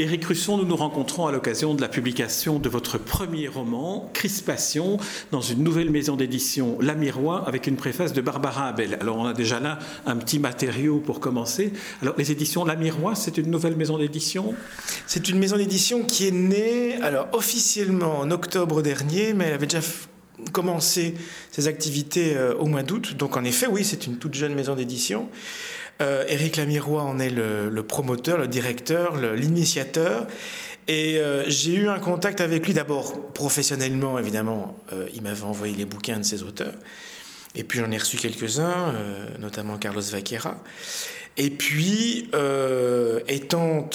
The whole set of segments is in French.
Éric Russon, nous nous rencontrons à l'occasion de la publication de votre premier roman, Crispation, dans une nouvelle maison d'édition, La Miroir, avec une préface de Barbara Abel. Alors on a déjà là un petit matériau pour commencer. Alors les éditions La Miroir, c'est une nouvelle maison d'édition? C'est une maison d'édition qui est née, alors officiellement en octobre dernier, mais elle avait déjà commencé ses activités euh, au mois d'août. Donc en effet, oui, c'est une toute jeune maison d'édition. Euh, Éric Lamirois en est le, promoteur, le directeur, l'initiateur. Et euh, j'ai eu un contact avec lui d'abord professionnellement, évidemment. Euh, il m'avait envoyé les bouquins de ses auteurs. Et puis j'en ai reçu quelques-uns, notamment Carlos Vaquera. Et puis, étant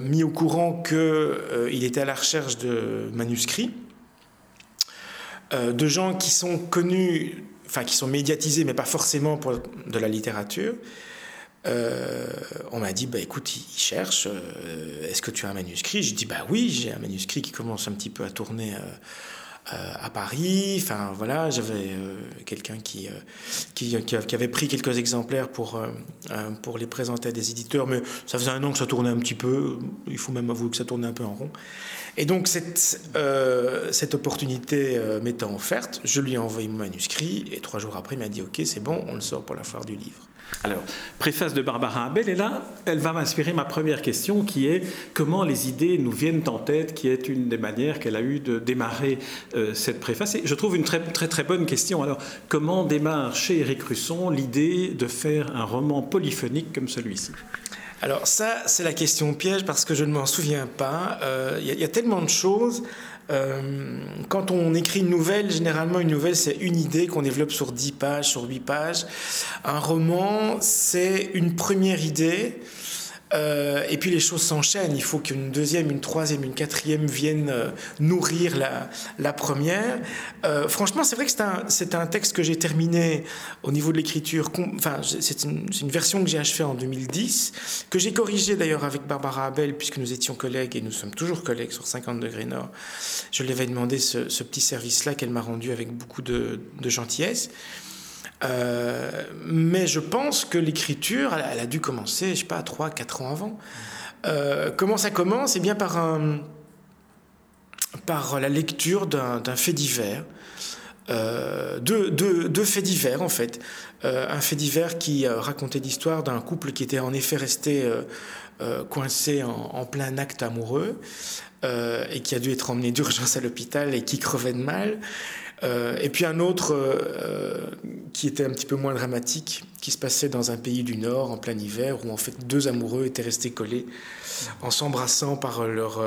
mis au courant qu'il était à la recherche de manuscrits, de gens qui sont connus, enfin qui sont médiatisés, mais pas forcément pour de la littérature, euh, on m'a dit, bah, écoute, il cherche, euh, est-ce que tu as un manuscrit? J'ai dit, bah oui, j'ai un manuscrit qui commence un petit peu à tourner euh, à Paris. Enfin voilà, j'avais quelqu'un qui, qui, qui, avait pris quelques exemplaires pour, pour les présenter à des éditeurs, mais ça faisait un an que ça tournait un petit peu, il faut même avouer que ça tournait un peu en rond. Et donc cette, cette opportunité m'étant offerte, je lui ai envoyé mon manuscrit, et trois jours après, il m'a dit, ok, c'est bon, on le sort pour la foire du livre. Alors, préface de Barbara Abel, et là, elle va m'inspirer ma première question qui est comment les idées nous viennent en tête, qui est une des manières qu'elle a eu de démarrer euh, cette préface. Et je trouve une très, très très bonne question. Alors, comment démarre chez Éric Russon l'idée de faire un roman polyphonique comme celui-ci? Alors ça, c'est la question piège parce que je ne m'en souviens pas. Euh, il y, a tellement de choses. Euh, quand on écrit une nouvelle, généralement une nouvelle c'est une idée qu'on développe sur 10 pages, sur 8 pages. Un roman c'est une première idée euh, et puis les choses s'enchaînent. Il faut qu'une deuxième, une troisième, une quatrième viennent euh, nourrir la, première. Euh, franchement, c'est vrai que c'est un, texte que j'ai terminé au niveau de l'écriture. Enfin, c'est une, version que j'ai achevée en 2010, que j'ai corrigée d'ailleurs avec Barbara Abel, puisque nous étions collègues et nous sommes toujours collègues sur 50 degrés nord. Je lui avais demandé ce, petit service-là qu'elle m'a rendu avec beaucoup de gentillesse. Euh, mais je pense que l'écriture, elle, a dû commencer, je sais pas, 3, 4 ans avant. Euh, comment ça commence? Eh bien par, un, par la lecture d'un fait divers. Euh, deux, faits divers en fait. Euh, un fait divers qui racontait l'histoire d'un couple qui était en effet resté coincé en, plein acte amoureux et qui a dû être emmené d'urgence à l'hôpital et qui crevait de mal. Euh, et puis un autre euh, euh, qui était un petit peu moins dramatique, qui se passait dans un pays du Nord en plein hiver, où en fait deux amoureux étaient restés collés en s'embrassant par leur,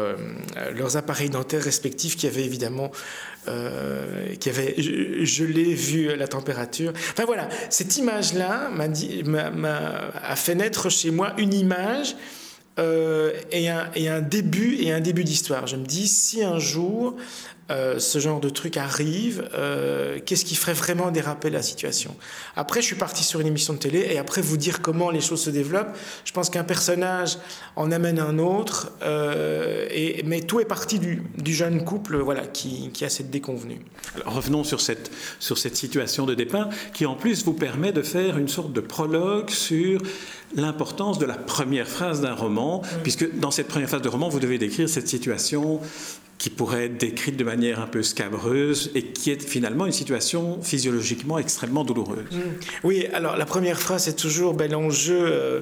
leurs appareils dentaires respectifs qui avaient évidemment qui avaient gelé vu la température. Enfin voilà, cette image-là a fait naître chez moi une image et, un, et, un, début et un début d'histoire. Je me dis si un jour euh, ce genre de truc arrive, euh, qu'est-ce qui ferait vraiment déraper la situation? Après, je suis parti sur une émission de télé et après vous dire comment les choses se développent. Je pense qu'un personnage en amène un autre, euh, et, mais tout est parti du, du jeune couple voilà, qui, qui, a cette déconvenue. Alors, revenons sur cette, sur cette situation de départ qui en plus vous permet de faire une sorte de prologue sur l'importance de la première phrase d'un roman, puisque dans cette première phase de roman, vous devez décrire cette situation qui pourrait être décrite de manière un peu scabreuse et qui est finalement une situation physiologiquement extrêmement douloureuse. Mm. Oui, alors la première phrase c'est toujours ben, l'enjeu euh,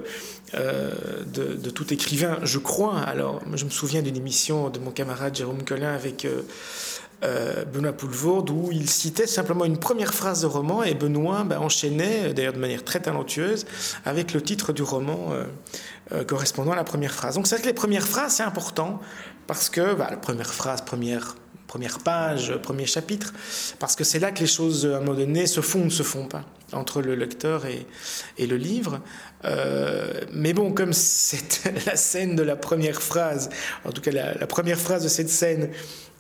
euh, de, tout écrivain, je crois. Alors, je me souviens d'une émission de mon camarade Jérôme Collin avec euh, Benoît Poulvourde où il citait simplement une première phrase de roman et Benoît ben, enchaînait, d'ailleurs de manière très talentueuse, avec le titre du roman correspondant à la première phrase. Donc c'est vrai que les premières phrases, c'est important parce que bah, la première phrase, première, première page, premier chapitre, parce que c'est là que les choses, à un moment donné, se font ou ne se font pas entre le lecteur et, et le livre. Euh, mais bon, comme c'est la scène de la première phrase, en tout cas la, la première phrase de cette scène,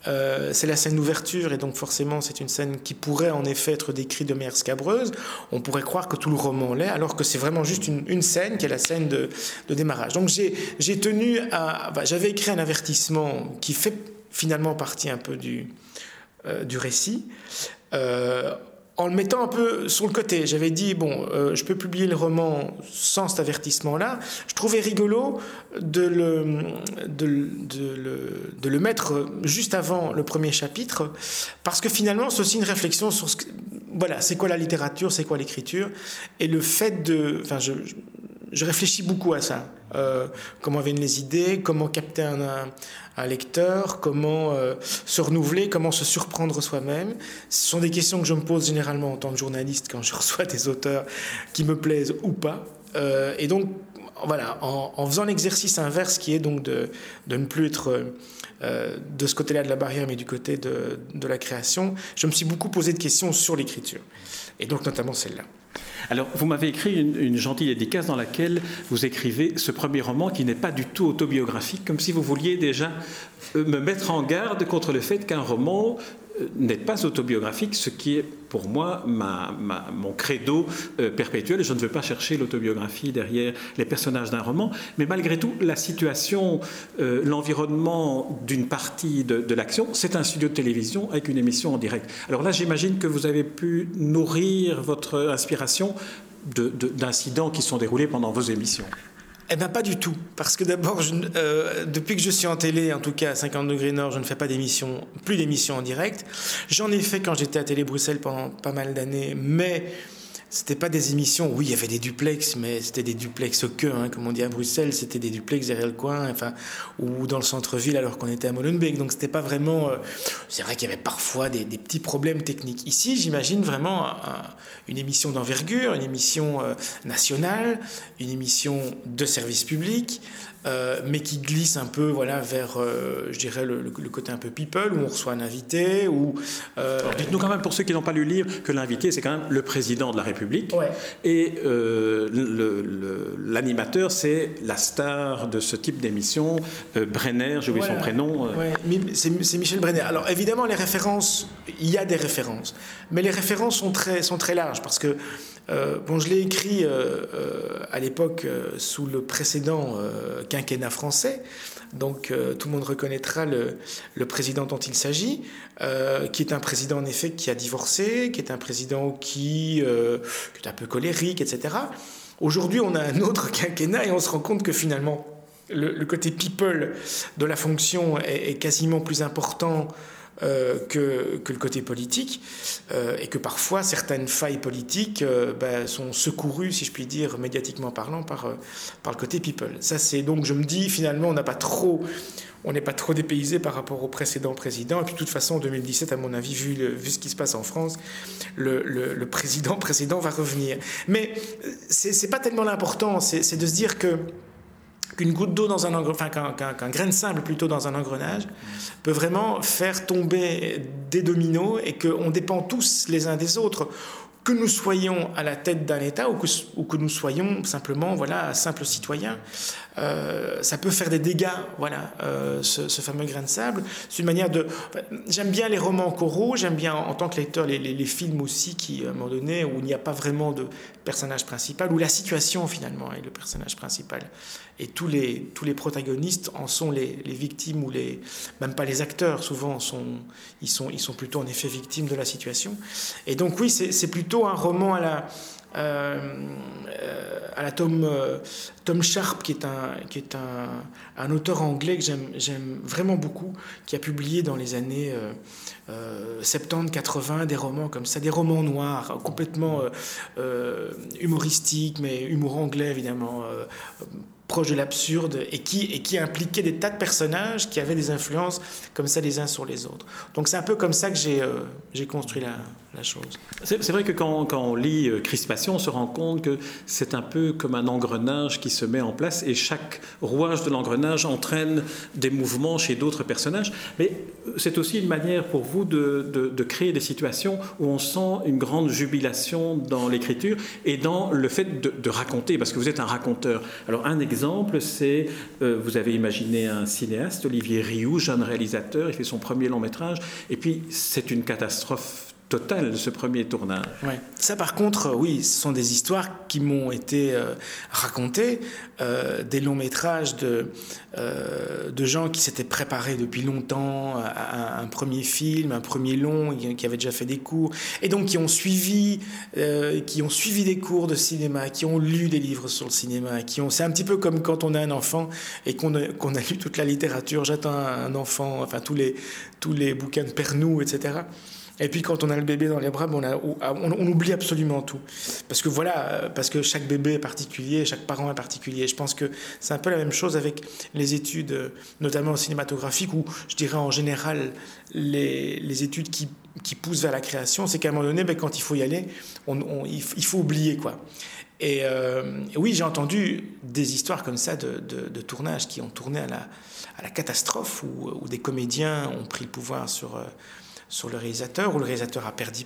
euh, c'est la scène d'ouverture et donc forcément c'est une scène qui pourrait en effet être décrite de manière scabreuse. On pourrait croire que tout le roman l'est, alors que c'est vraiment juste une, une, scène qui est la scène de, de démarrage. Donc j'ai tenu à... Bah, J'avais écrit un avertissement qui fait finalement partie un peu du, du récit en le mettant un peu sur le côté. J'avais dit, bon, euh, je peux publier le roman sans cet avertissement-là. Je trouvais rigolo de le, de, le, de le mettre juste avant le premier chapitre, parce que finalement, c'est aussi une réflexion sur ce que, voilà, c'est quoi la littérature, c'est quoi l'écriture, et le fait de... Enfin, je, je réfléchis beaucoup à ça. Euh, comment viennent les idées, comment capter un, lecteur, comment euh, se renouveler, comment se surprendre soi-même. Ce sont des questions que je me pose généralement en tant que journaliste quand je reçois des auteurs qui me plaisent ou pas. Euh, et donc, voilà, en, faisant l'exercice inverse qui est donc de, de ne plus être de ce côté-là de la barrière, mais du côté de, de la création, je me suis beaucoup posé de questions sur l'écriture. Et donc, notamment celle-là. Alors, vous m'avez écrit une, gentille dédicace dans laquelle vous écrivez ce premier roman qui n'est pas du tout autobiographique, comme si vous vouliez déjà euh, me mettre en garde contre le fait qu'un roman euh, n'est pas autobiographique, ce qui est pour moi mon credo euh, perpétuel. Je ne veux pas chercher l'autobiographie derrière les personnages d'un roman, mais malgré tout, la situation, euh, l'environnement d'une partie de, l'action, c'est un studio de télévision avec une émission en direct. Alors là, j'imagine que vous avez pu nourrir votre inspiration d'incidents qui sont déroulés pendant vos émissions. Eh bien, pas du tout. Parce que d'abord, euh, depuis que je suis en télé, en tout cas à 50 degrés Nord, je ne fais pas d'émissions, plus d'émissions en direct. J'en ai fait quand j'étais à Télé Bruxelles pendant pas mal d'années, mais c'était pas des émissions, oui, il y avait des duplex, mais c'était des duplex que, hein, comme on dit à Bruxelles, c'était des duplex derrière le coin, enfin, ou dans le centre-ville alors qu'on était à Molenbeek. Donc c'était pas vraiment. Euh, c'est vrai qu'il y avait parfois des, petits problèmes techniques. Ici, j'imagine vraiment une émission d'envergure, une émission euh, nationale, une émission de service public, euh, mais qui glisse un peu voilà, vers, euh, je dirais, le, côté un peu people, où on reçoit un invité. Euh, Dites-nous quand même, pour ceux qui n'ont pas lu le livre, que l'invité, c'est quand même le président de la République. Et l'animateur, c'est la star de ce type d'émission, Brenner, j'ai oublié son prénom. C'est Michel Brenner. Alors évidemment, les références, il y a des références, mais les références sont très, sont très larges, parce que bon, je l'ai écrit à l'époque sous le précédent quinquennat français, donc tout le monde reconnaîtra le, président dont il s'agit, qui est un président en effet qui a divorcé, qui est un président qui, qui est un peu colérique, etc. Aujourd'hui, on a un autre quinquennat et on se rend compte que finalement, le, côté people de la fonction est quasiment plus important euh, que, que, le côté politique, euh, et que parfois certaines failles politiques euh, ben, sont secourues, si je puis dire, médiatiquement parlant, par, par le côté people. Ça, c'est donc, je me dis, finalement, on n'a pas trop. On n'est pas trop dépaysé par rapport au précédent président. Et puis, de toute façon, en 2017, à mon avis, vu, vu ce qui se passe en France, le, le, le président précédent va revenir. Mais c'est pas tellement l'important, c'est de se dire que qu'une goutte d'eau dans un enfin qu'un grain de sable plutôt dans un engrenage peut vraiment faire tomber des dominos et qu'on dépend tous les uns des autres que nous soyons à la tête d'un État ou que, ou que, nous soyons simplement voilà simples citoyens euh, ça peut faire des dégâts voilà euh, ce, fameux grain de sable. C'est une manière de j'aime bien les romans coraux j'aime bien en tant que lecteur les, les, films aussi qui à un moment donné où il n'y a pas vraiment de personnage principal où la situation finalement est le personnage principal. Et tous les, tous les protagonistes en sont les, les, victimes ou les même pas les acteurs. Souvent sont ils sont ils sont plutôt en effet victimes de la situation. Et donc oui c'est plutôt un roman à la euh, à la Tom, euh, Tom Sharp, qui est un, qui est un, un auteur anglais que j'aime vraiment beaucoup, qui a publié dans les années euh, 70-80 euh, des romans comme ça, des romans noirs, complètement humoristiques, mais humour anglais évidemment proche de l'absurde et qui, et qui impliquait des tas de personnages qui avaient des influences comme ça les uns sur les autres. Donc c'est un peu comme ça que j'ai euh, construit la, chose. C'est vrai que quand, on lit euh, Crispation, on se rend compte que c'est un peu comme un engrenage qui se met en place et chaque rouage de l'engrenage entraîne des mouvements chez d'autres personnages. Mais euh, c'est aussi une manière pour vous de, créer des situations où on sent une grande jubilation dans l'écriture et dans le fait de, raconter, parce que vous êtes un raconteur. Alors un exemple, c'est, euh, vous avez imaginé un cinéaste, Olivier Rioux, jeune réalisateur, il fait son premier long métrage, et puis c'est une catastrophe total, ce premier tournage. Ça, par contre, euh, oui, ce sont des histoires qui m'ont été euh, racontées, euh, des longs métrages de, de gens qui s'étaient préparés depuis longtemps à, un premier film, un premier long, qui avaient déjà fait des cours, et donc qui ont suivi, qui ont suivi des cours de cinéma, qui ont lu des livres sur le cinéma, qui ont. C'est un petit peu comme quand on a un enfant et qu'on a, qu'on a lu toute la littérature. J'attends un enfant, enfin tous les tous les bouquins de Pernou, etc. Et puis quand on a le bébé dans les bras, on, on, oublie absolument tout. Parce que voilà, parce que chaque bébé est particulier, chaque parent est particulier. Je pense que c'est un peu la même chose avec les études, notamment cinématographiques, ou je dirais en général les, études qui, poussent vers la création. C'est qu'à un moment donné, ben, quand il faut y aller, il, faut oublier quoi. Et euh, oui, j'ai entendu des histoires comme ça de, de, tournage qui ont tourné à la, catastrophe, où, des comédiens ont pris le pouvoir sur... Euh, sur le réalisateur, où le réalisateur a perdu,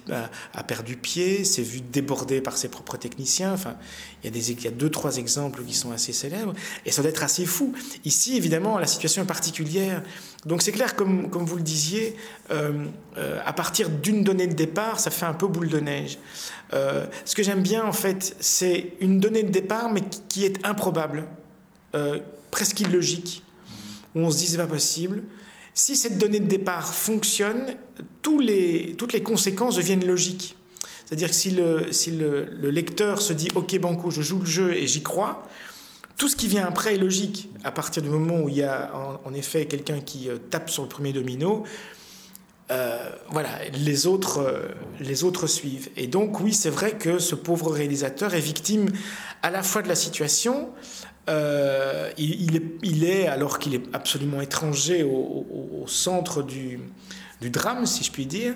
a, perdu pied, s'est vu débordé par ses propres techniciens. Enfin, il y, a des, il y a deux, trois exemples qui sont assez célèbres, et ça doit être assez fou. Ici, évidemment, la situation est particulière. Donc c'est clair, comme, comme vous le disiez, euh, euh, à partir d'une donnée de départ, ça fait un peu boule de neige. Euh, ce que j'aime bien, en fait, c'est une donnée de départ, mais qui, est improbable, presque illogique, où on se dit c'est pas possible. Si cette donnée de départ fonctionne, les, toutes les conséquences deviennent logiques. C'est-à-dire que si, le, si le, lecteur se dit Ok, Banco, je joue le jeu et j'y crois, tout ce qui vient après est logique. À partir du moment où il y a en, effet quelqu'un qui euh, tape sur le premier domino, euh, voilà, les autres, euh, les autres suivent. Et donc, oui, c'est vrai que ce pauvre réalisateur est victime à la fois de la situation, il, est, alors qu'il est absolument étranger au, centre du, drame, si je puis dire,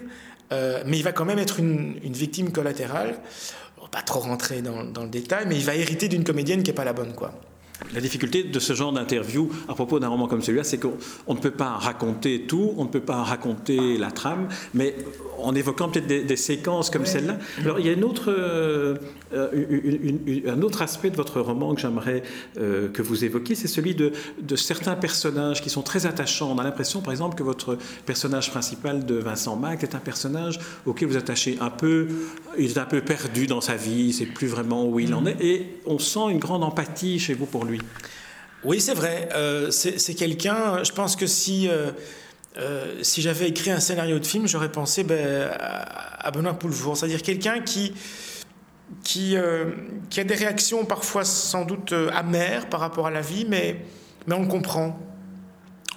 euh, mais il va quand même être une, victime collatérale. Pas trop rentrer dans, dans, le détail, mais il va hériter d'une comédienne qui n'est pas la bonne, quoi. La difficulté de ce genre d'interview à propos d'un roman comme celui-là, c'est qu'on ne peut pas raconter tout, on ne peut pas raconter la trame, mais en évoquant peut-être des, séquences comme celle-là. Alors il y a une autre, euh, un autre aspect de votre roman que j'aimerais euh, que vous évoquiez, c'est celui de, certains personnages qui sont très attachants. On a l'impression, par exemple, que votre personnage principal de Vincent Mac est un personnage auquel vous attachez un peu, il est un peu perdu dans sa vie, il ne sait plus vraiment où il en est, et on sent une grande empathie chez vous pour Oui, c'est vrai. Euh, c'est quelqu'un, je pense que si, euh, euh, si j'avais écrit un scénario de film, j'aurais pensé ben, à, Benoît Poulvour, c'est-à-dire quelqu'un qui, qui, qui a des réactions parfois sans doute amères par rapport à la vie, mais, mais on le comprend.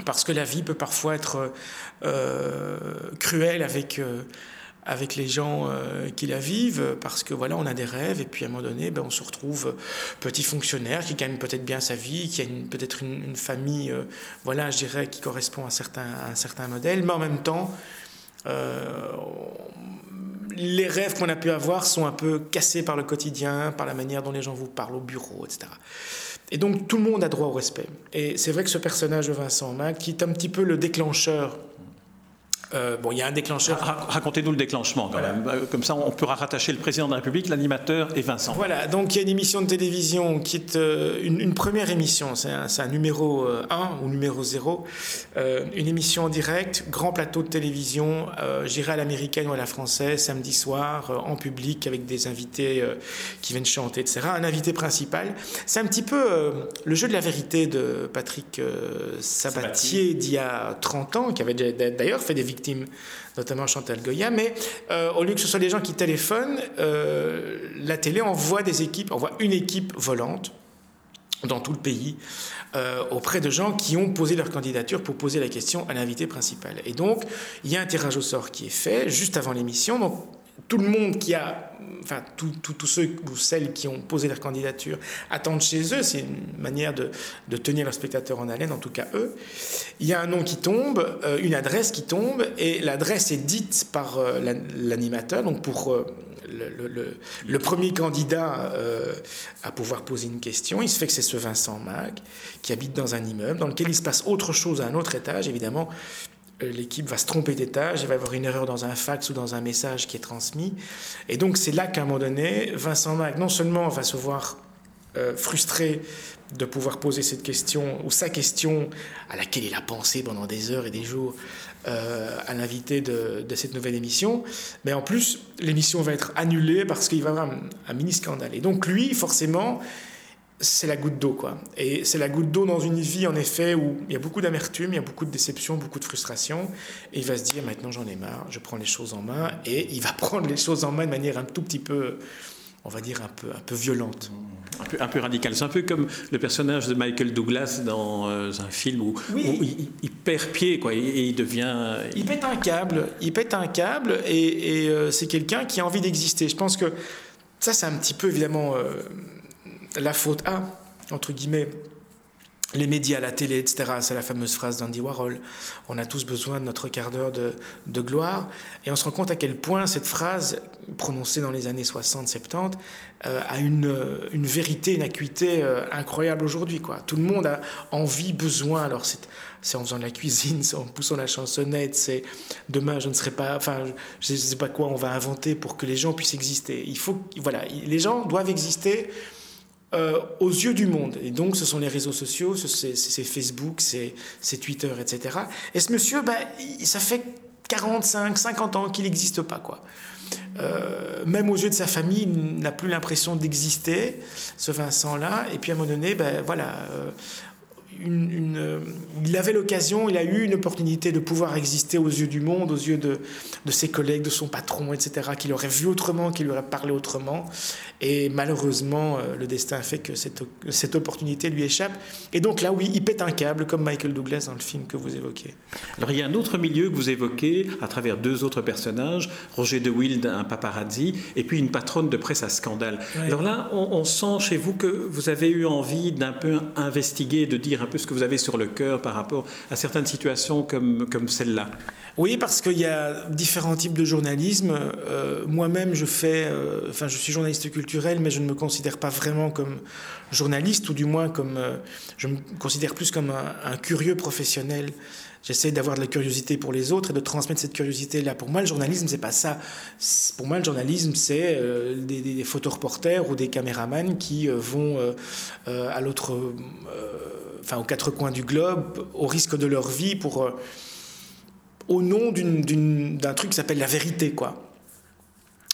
Parce que la vie peut parfois être cruelle avec avec les gens euh, qui la vivent, parce que voilà, on a des rêves, et puis à un moment donné, ben, on se retrouve petit fonctionnaire qui gagne peut-être bien sa vie, qui a peut-être une, famille, euh, voilà, je dirais, qui correspond à, certains, à un certain modèle, mais en même temps, euh, les rêves qu'on a pu avoir sont un peu cassés par le quotidien, par la manière dont les gens vous parlent au bureau, etc. Et donc tout le monde a droit au respect. Et c'est vrai que ce personnage de Vincent Mac, qui est un petit peu le déclencheur euh, bon, il y a un déclencheur. Racontez-nous le déclenchement quand même. Euh, comme ça, on pourra rattacher le président de la République, l'animateur et Vincent. Voilà, donc il y a une émission de télévision qui est euh, une, première émission, c'est un, numéro 1 ou numéro 0. une émission en direct, grand plateau de télévision, j'irai à l'américaine ou à la française, samedi soir, en public, avec des invités qui viennent chanter, etc. Un invité principal. C'est un petit peu le jeu de la vérité de Patrick Sabatier d'il y a 30 ans, qui avait d'ailleurs fait des victimes, notamment Chantal Goya. Mais euh, au lieu que ce soit des gens qui téléphonent, euh, la télé envoie des équipes, envoie une équipe volante dans tout le pays euh, auprès de gens qui ont posé leur candidature pour poser la question à l'invité principal. Et donc, il y a un tirage au sort qui est fait juste avant l'émission. Tout le monde qui a, enfin, tous ceux ou celles qui ont posé leur candidature attendent chez eux. C'est une manière de, de, tenir leurs spectateurs en haleine, en tout cas eux. Il y a un nom qui tombe, euh, une adresse qui tombe, et l'adresse est dite par euh, l'animateur. Donc pour euh, le, le, le, premier candidat à pouvoir poser une question, il se fait que c'est ce Vincent Mag qui habite dans un immeuble dans lequel il se passe autre chose à un autre étage, évidemment l'équipe va se tromper d'étage, il va y avoir une erreur dans un fax ou dans un message qui est transmis. Et donc c'est là qu'à un moment donné, Vincent Mac non seulement va se voir frustré de pouvoir poser cette question, ou sa question, à laquelle il a pensé pendant des heures et des jours, euh, à l'invité de, cette nouvelle émission. Mais en plus, l'émission va être annulée parce qu'il va y avoir un, mini scandale. Et donc lui, forcément, c'est la goutte d'eau, quoi. Et c'est la goutte d'eau dans une vie, en effet, où il y a beaucoup d'amertume, il y a beaucoup de déception, beaucoup de frustration. Et il va se dire, maintenant j'en ai marre, je prends les choses en main. Et il va prendre les choses en main de manière un tout petit peu on va dire, un peu, un peu violente. Un peu, un peu radical. C'est un peu comme le personnage de Michael Douglas dans euh, un film où, il, perd pied, quoi, et, il devient... Il pète un câble, il pète un câble, et, euh, c'est quelqu'un qui a envie d'exister. Je pense que ça, c'est un petit peu, évidemment, euh, la faute à, entre guillemets, les médias, la télé, etc. C'est la fameuse phrase d'Andy Warhol. On a tous besoin de notre quart d'heure de, gloire. Et on se rend compte à quel point cette phrase, prononcée dans les années 60-70, euh, a une, une, vérité, une acuité euh, incroyable aujourd'hui. Quoi. Tout le monde a envie, besoin. Alors c'est en faisant de la cuisine, c'est en poussant la chansonnette, c'est demain je ne serai pas, enfin je ne sais pas quoi on va inventer pour que les gens puissent exister. Il faut, voilà, les gens doivent exister euh, aux yeux du monde. Et donc, ce sont les réseaux sociaux, c'est Facebook, c'est Twitter, etc. Et ce monsieur, ben, ça fait 45, 50 ans qu'il n'existe pas, quoi. Euh, même aux yeux de sa famille, il n'a plus l'impression d'exister, ce Vincent-là. Et puis à un moment donné, ben, voilà, euh, il avait l'occasion, il a eu une opportunité de pouvoir exister aux yeux du monde, aux yeux de, de ses collègues, de son patron, etc., qu'il aurait vu autrement, qu'il aurait parlé autrement. Et malheureusement, euh, le destin fait que cette, cette opportunité lui échappe. Et donc là, oui, il pète un câble, comme Michael Douglas dans le film que vous évoquez. Alors il y a un autre milieu que vous évoquez à travers deux autres personnages, Roger de Wild, un paparazzi, et puis une patronne de presse à scandale. Alors là, on, on, sent chez vous que vous avez eu envie d'un peu investiguer, de dire un peu ce que vous avez sur le cœur par rapport à certaines situations comme, comme celle-là. Oui, parce qu'il y a différents types de journalisme. Euh, moi-même, je fais, euh, enfin, je suis journaliste culturel, mais je ne me considère pas vraiment comme journaliste, ou du moins comme, euh, je me considère plus comme un, curieux professionnel. J'essaie d'avoir de la curiosité pour les autres et de transmettre cette curiosité-là. Pour moi, le journalisme, c'est pas ça. Pour moi, le journalisme, c'est des, des, photoreporters ou des caméramans qui vont à l'autre, enfin, aux quatre coins du globe, au risque de leur vie pour au nom d'un truc qui s'appelle la vérité, quoi.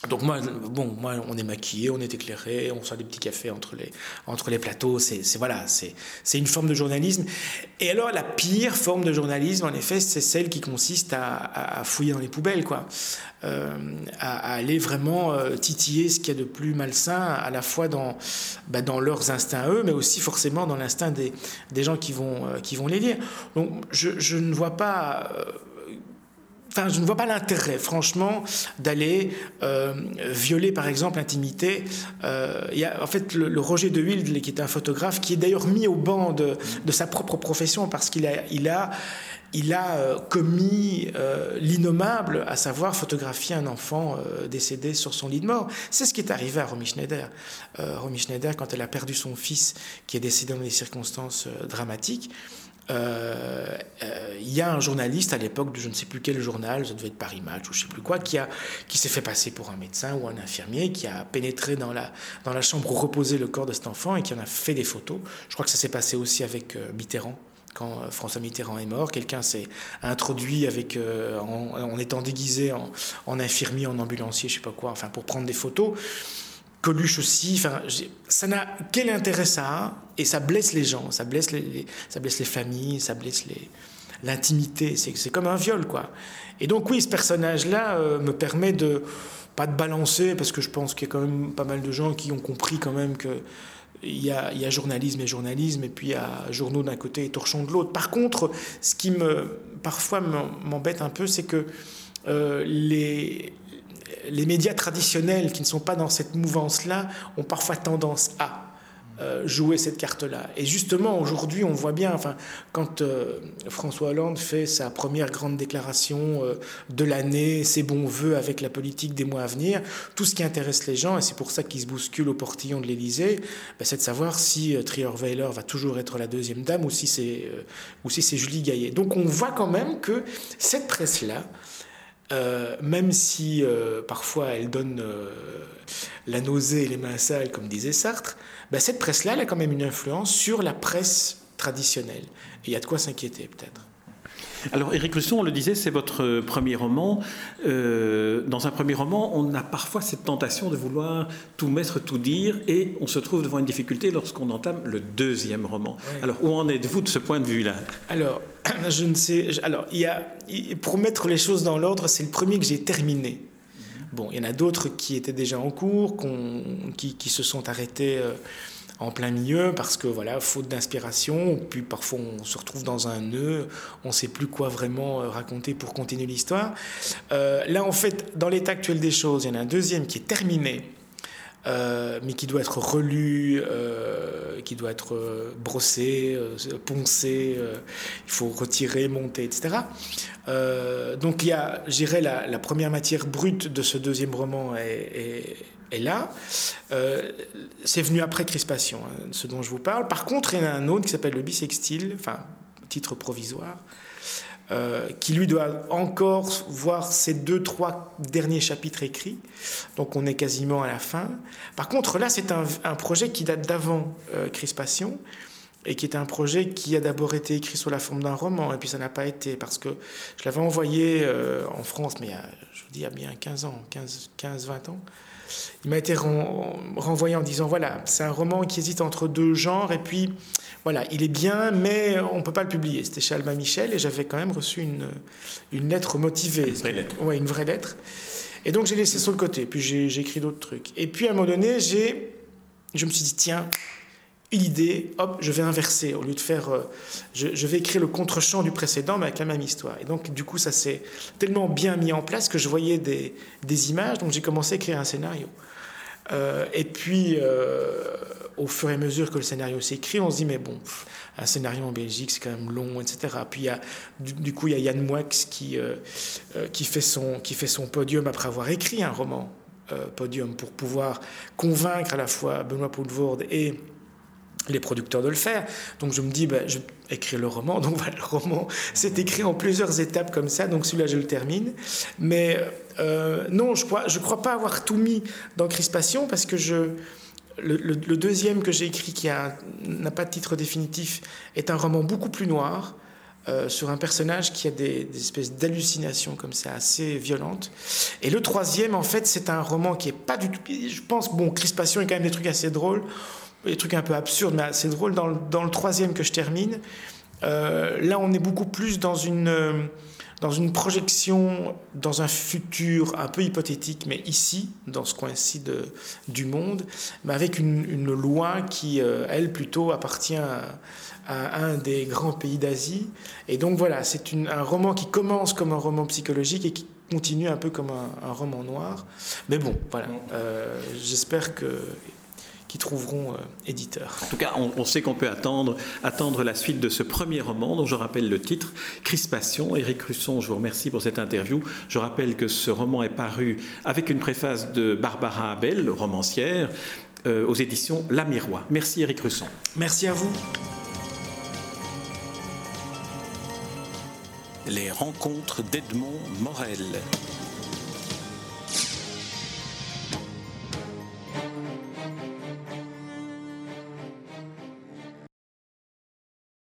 Donc moi, bon, moi, on est maquillé, on est éclairé, on sort des petits cafés entre les, entre les plateaux. C'est, voilà, c'est, c'est une forme de journalisme. Et alors, la pire forme de journalisme, en effet, c'est celle qui consiste à, fouiller dans les poubelles, quoi, euh, à, aller vraiment euh, titiller ce qu'il y a de plus malsain, à la fois dans, bah, dans leurs instincts eux, mais aussi forcément dans l'instinct des, des gens qui vont, euh, qui vont les lire. Donc, je, je ne vois pas Enfin, je ne vois pas l'intérêt, franchement, d'aller euh, violer, par exemple, l'intimité. Euh, en fait, le, Roger de Wild, qui est un photographe, qui est d'ailleurs mis au banc de, sa propre profession parce qu'il a, il a, il a euh, commis l'innommable, à savoir photographier un enfant décédé sur son lit de mort. C'est ce qui est arrivé à Romy Schneider. Romy Schneider, quand elle a perdu son fils, qui est décédé dans des circonstances dramatiques, euh, euh, il y a un journaliste à l'époque de je ne sais plus quel journal, ça devait être Paris Match ou je ne sais plus quoi, qui, qui s'est fait passer pour un médecin ou un infirmier, qui a pénétré dans la, dans la chambre où reposait le corps de cet enfant et qui en a fait des photos. Je crois que ça s'est passé aussi avec euh, Mitterrand. Quand François Mitterrand est mort, quelqu'un s'est introduit avec, en, étant déguisé en, en infirmier, en ambulancier, je sais pas quoi, enfin pour prendre des photos. Coluche aussi. Enfin, ça n'a quel intérêt ça a? Et ça blesse les gens, ça blesse les, ça blesse les familles, ça blesse les l'intimité. C'est comme un viol, quoi. Et donc oui, ce personnage-là euh, me permet de pas de balancer parce que je pense qu'il y a quand même pas mal de gens qui ont compris quand même que il y, a, journalisme et journalisme, et puis il y a journaux d'un côté et torchons de l'autre. Par contre, ce qui me parfois m'embête un peu, c'est que euh, les, les médias traditionnels qui ne sont pas dans cette mouvance-là ont parfois tendance à euh, jouer cette carte-là. Et justement, aujourd'hui, on voit bien, enfin, quand euh, François Hollande fait sa première grande déclaration euh, de l'année, ses bons voeux avec la politique des mois à venir, tout ce qui intéresse les gens, et c'est pour ça qu'ils se bousculent au portillon de l'Élysée, ben, c'est de savoir si Trier-Weiler va toujours être la deuxième dame ou si c'est si Julie Gaillet. Donc on voit quand même que cette presse-là, euh, même si euh, parfois elle donne euh, la nausée et les mains sales, comme disait Sartre, ben, cette presse-là, elle a quand même une influence sur la presse traditionnelle. Et il y a de quoi s'inquiéter peut-être. Alors, Éric Lusson, on le disait, c'est votre premier roman. Euh, dans un premier roman, on a parfois cette tentation de vouloir tout mettre, tout dire, et on se trouve devant une difficulté lorsqu'on entame le deuxième roman. Alors, où en êtes-vous de ce point de vue-là? Alors, je ne sais. Alors, il y a, pour mettre les choses dans l'ordre, c'est le premier que j'ai terminé. Bon, il y en a d'autres qui étaient déjà en cours, qui, qui, se sont arrêtés. Euh, en plein milieu parce que voilà, faute d'inspiration, puis parfois on se retrouve dans un nœud, on ne sait plus quoi vraiment euh, raconter pour continuer l'histoire. Euh, là, en fait, dans l'état actuel des choses, il y en a un deuxième qui est terminé, euh, mais qui doit être relu, qui doit être brossé, poncé, il faut retirer, monter, etc. donc il y a, j'irai la, la première matière brute de ce deuxième roman est et là. Euh, c'est venu après Crispation, hein, ce dont je vous parle. Par contre, il y en a un autre qui s'appelle le Bisextile, enfin, titre provisoire, euh, qui lui doit encore voir ses deux, trois derniers chapitres écrits. Donc on est quasiment à la fin. Par contre, là, c'est un, projet qui date d'avant euh, Crispation et qui est un projet qui a d'abord été écrit sous la forme d'un roman, et puis ça n'a pas été, parce que je l'avais envoyé en France, mais je vous dis, il y a bien 15 ans, 15-20 ans il m'a été renvoyé en disant voilà, c'est un roman qui hésite entre deux genres, et puis voilà, il est bien, mais on ne peut pas le publier. C'était chez Alma Michel, et j'avais quand même reçu une, une lettre motivée. Une vraie lettre. Ouais, une vraie lettre. Et donc j'ai laissé sur le côté, puis j'ai écrit d'autres trucs. Et puis à un moment donné, je me suis dit tiens, une idée, hop, je vais inverser. Au lieu de faire. Euh, je, vais écrire le contre-champ du précédent, mais avec la même histoire. Et donc, du coup, ça s'est tellement bien mis en place que je voyais des, des images, donc j'ai commencé à écrire un scénario. Euh, et puis, euh, au fur et à mesure que le scénario s'écrit, on se dit, mais bon, un scénario en Belgique, c'est quand même long, etc. Puis, y a, du, coup, il y a Yann Moix qui, qui, fait son, qui fait son podium après avoir écrit un roman. podium pour pouvoir convaincre à la fois Benoît Poulvorde et les producteurs de le faire. Donc je me dis, ben, je vais écrire le roman. Donc voilà, le roman, c'est écrit en plusieurs étapes comme ça. Donc celui-là, je le termine. Mais euh, non, je crois, je crois pas avoir tout mis dans Crispation parce que je, le, deuxième que j'ai écrit, qui n'a pas de titre définitif, est un roman beaucoup plus noir. Euh, sur un personnage qui a des, espèces d'hallucinations comme ça, assez violentes. Et le troisième, en fait, c'est un roman qui est pas du tout... Je pense, bon, Crispation est quand même des trucs assez drôles des trucs un peu absurdes, mais c'est drôle. Dans le, troisième que je termine, euh, là, on est beaucoup plus dans une, euh, dans une projection, dans un futur un peu hypothétique, mais ici, dans ce coin-ci du monde, mais avec une, une loi qui, euh, elle, plutôt appartient à, un des grands pays d'Asie. Et donc voilà, c'est un roman qui commence comme un roman psychologique et qui continue un peu comme un roman noir. Mais bon, voilà, j'espère que qui trouveront euh, éditeur. En tout cas, on, sait qu'on peut attendre, attendre la suite de ce premier roman, dont je rappelle le titre, Crispation. Éric Russon, je vous remercie pour cette interview. Je rappelle que ce roman est paru avec une préface de Barbara Abel, romancière, euh, aux éditions La Miroir. Merci Éric Russon. Merci à vous. Les rencontres d'Edmond Morel.